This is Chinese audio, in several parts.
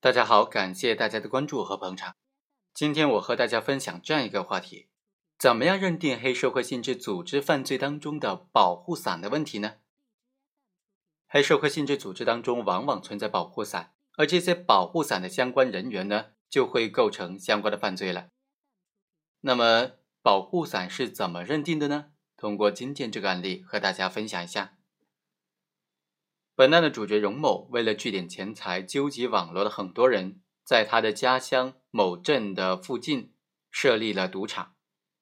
大家好，感谢大家的关注和捧场。今天我和大家分享这样一个话题：怎么样认定黑社会性质组织犯罪当中的保护伞的问题呢？黑社会性质组织当中往往存在保护伞，而这些保护伞的相关人员呢，就会构成相关的犯罪了。那么，保护伞是怎么认定的呢？通过今天这个案例和大家分享一下。本案的主角荣某为了聚敛钱财，纠集网络的很多人，在他的家乡某镇的附近设立了赌场。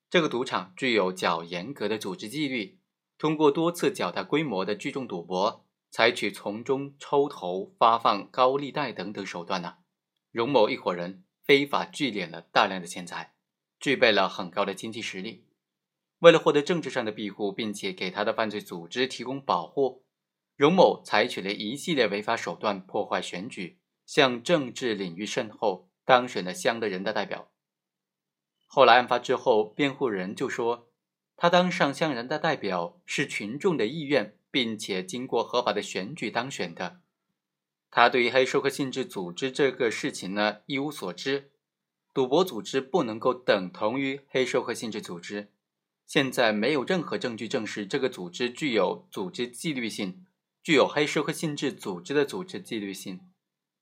这个赌场具有较严格的组织纪律，通过多次较大规模的聚众赌博，采取从中抽头、发放高利贷等等手段呢，荣某一伙人非法聚敛了大量的钱财，具备了很高的经济实力。为了获得政治上的庇护，并且给他的犯罪组织提供保护。荣某采取了一系列违法手段，破坏选举，向政治领域渗透，当选了乡的人大代表。后来案发之后，辩护人就说，他当上乡人大代表是群众的意愿，并且经过合法的选举当选的。他对于黑社会性质组织这个事情呢一无所知，赌博组织不能够等同于黑社会性质组织。现在没有任何证据证实这个组织具有组织纪律性。具有黑社会性质组织的组织纪律性，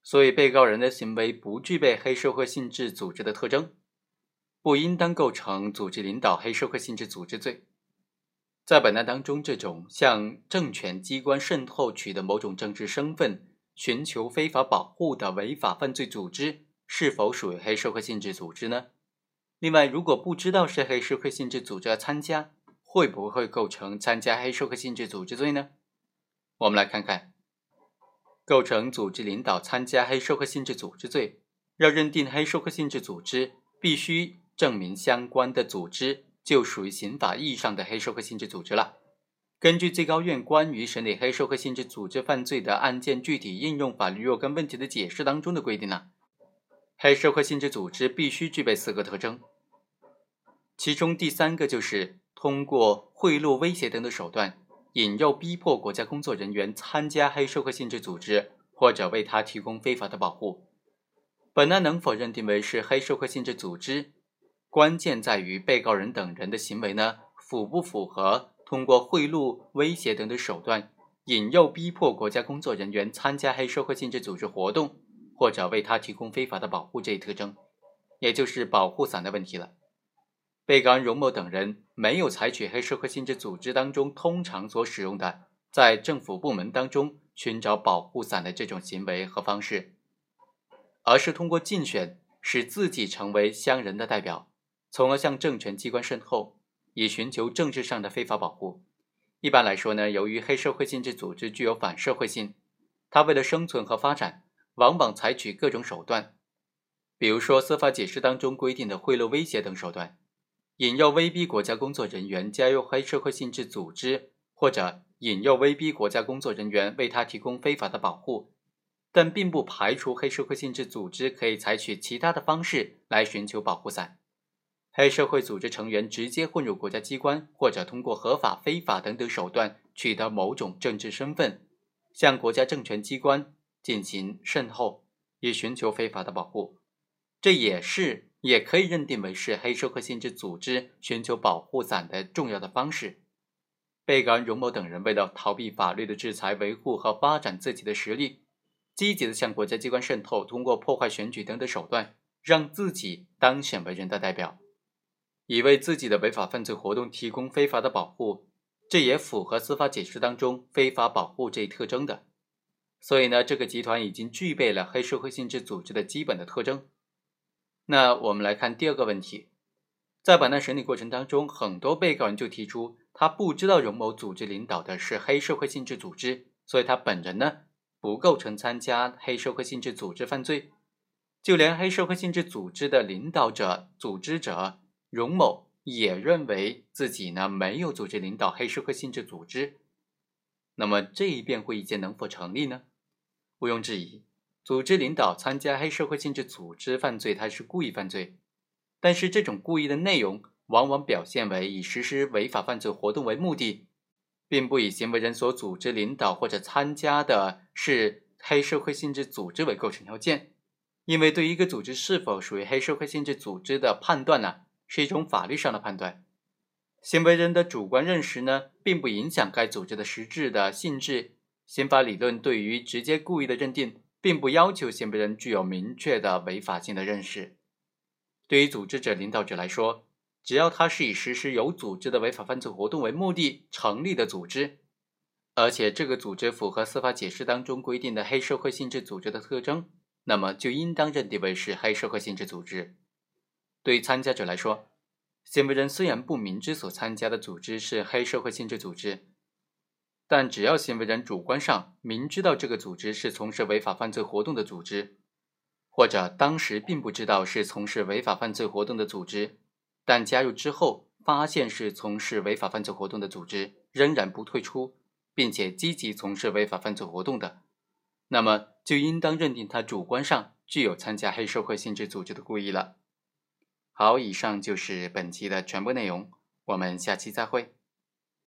所以被告人的行为不具备黑社会性质组织的特征，不应当构成组织领导黑社会性质组织罪。在本案当中，这种向政权机关渗透取得某种政治身份、寻求非法保护的违法犯罪组织，是否属于黑社会性质组织呢？另外，如果不知道是黑社会性质组织的参加，会不会构成参加黑社会性质组织罪呢？我们来看看，构成组织领导参加黑社会性质组织罪，要认定黑社会性质组织，必须证明相关的组织就属于刑法意义上的黑社会性质组织了。根据最高院关于审理黑社会性质组织犯罪的案件具体应用法律若干问题的解释当中的规定呢，黑社会性质组织必须具备四个特征，其中第三个就是通过贿赂、威胁等的手段。引诱、逼迫国家工作人员参加黑社会性质组织，或者为他提供非法的保护。本案能否认定为是黑社会性质组织，关键在于被告人等人的行为呢，符不符合通过贿赂、威胁等等手段，引诱、逼迫国家工作人员参加黑社会性质组织活动，或者为他提供非法的保护这一特征，也就是保护伞的问题了。被告人荣某等人没有采取黑社会性质组织当中通常所使用的在政府部门当中寻找保护伞的这种行为和方式，而是通过竞选使自己成为乡人的代表，从而向政权机关渗透，以寻求政治上的非法保护。一般来说呢，由于黑社会性质组织具有反社会性，他为了生存和发展，往往采取各种手段，比如说司法解释当中规定的贿赂、威胁等手段。引诱、威逼国家工作人员加入黑社会性质组织，或者引诱、威逼国家工作人员为他提供非法的保护，但并不排除黑社会性质组织可以采取其他的方式来寻求保护伞。黑社会组织成员直接混入国家机关，或者通过合法、非法等等手段取得某种政治身份，向国家政权机关进行渗透，以寻求非法的保护。这也是。也可以认定为是黑社会性质组织寻求保护伞的重要的方式。被告人荣某等人为了逃避法律的制裁，维护和发展自己的实力，积极的向国家机关渗透，通过破坏选举等等手段，让自己当选为人大代表，以为自己的违法犯罪活动提供非法的保护，这也符合司法解释当中非法保护这一特征的。所以呢，这个集团已经具备了黑社会性质组织的基本的特征。那我们来看第二个问题，在本案审理过程当中，很多被告人就提出，他不知道荣某组织领导的是黑社会性质组织，所以他本人呢不构成参加黑社会性质组织犯罪。就连黑社会性质组织的领导者、组织者荣某也认为自己呢没有组织领导黑社会性质组织。那么这一辩护意见能否成立呢？毋庸置疑。组织领导参加黑社会性质组织犯罪，它是故意犯罪，但是这种故意的内容往往表现为以实施违法犯罪活动为目的，并不以行为人所组织领导或者参加的是黑社会性质组织为构成要件，因为对一个组织是否属于黑社会性质组织的判断呢，是一种法律上的判断。行为人的主观认识呢，并不影响该组织的实质的性质。刑法理论对于直接故意的认定，并不要求行为人具有明确的违法性的认识。对于组织者、领导者来说，只要他是以实施有组织的违法犯罪活动为目的成立的组织，而且这个组织符合司法解释当中规定的黑社会性质组织的特征。那么就应当认定为是黑社会性质组织。对于参加者来说，行为人虽然不明知所参加的组织是黑社会性质组织，但只要行为人主观上明知道这个组织是从事违法犯罪活动的组织，或者当时并不知道是从事违法犯罪活动的组织，但加入之后发现是从事违法犯罪活动的组织，仍然不退出，并且积极从事违法犯罪活动的。那么就应当认定他主观上具有参加黑社会性质组织的故意了。好，以上就是本期的全部内容，我们下期再会。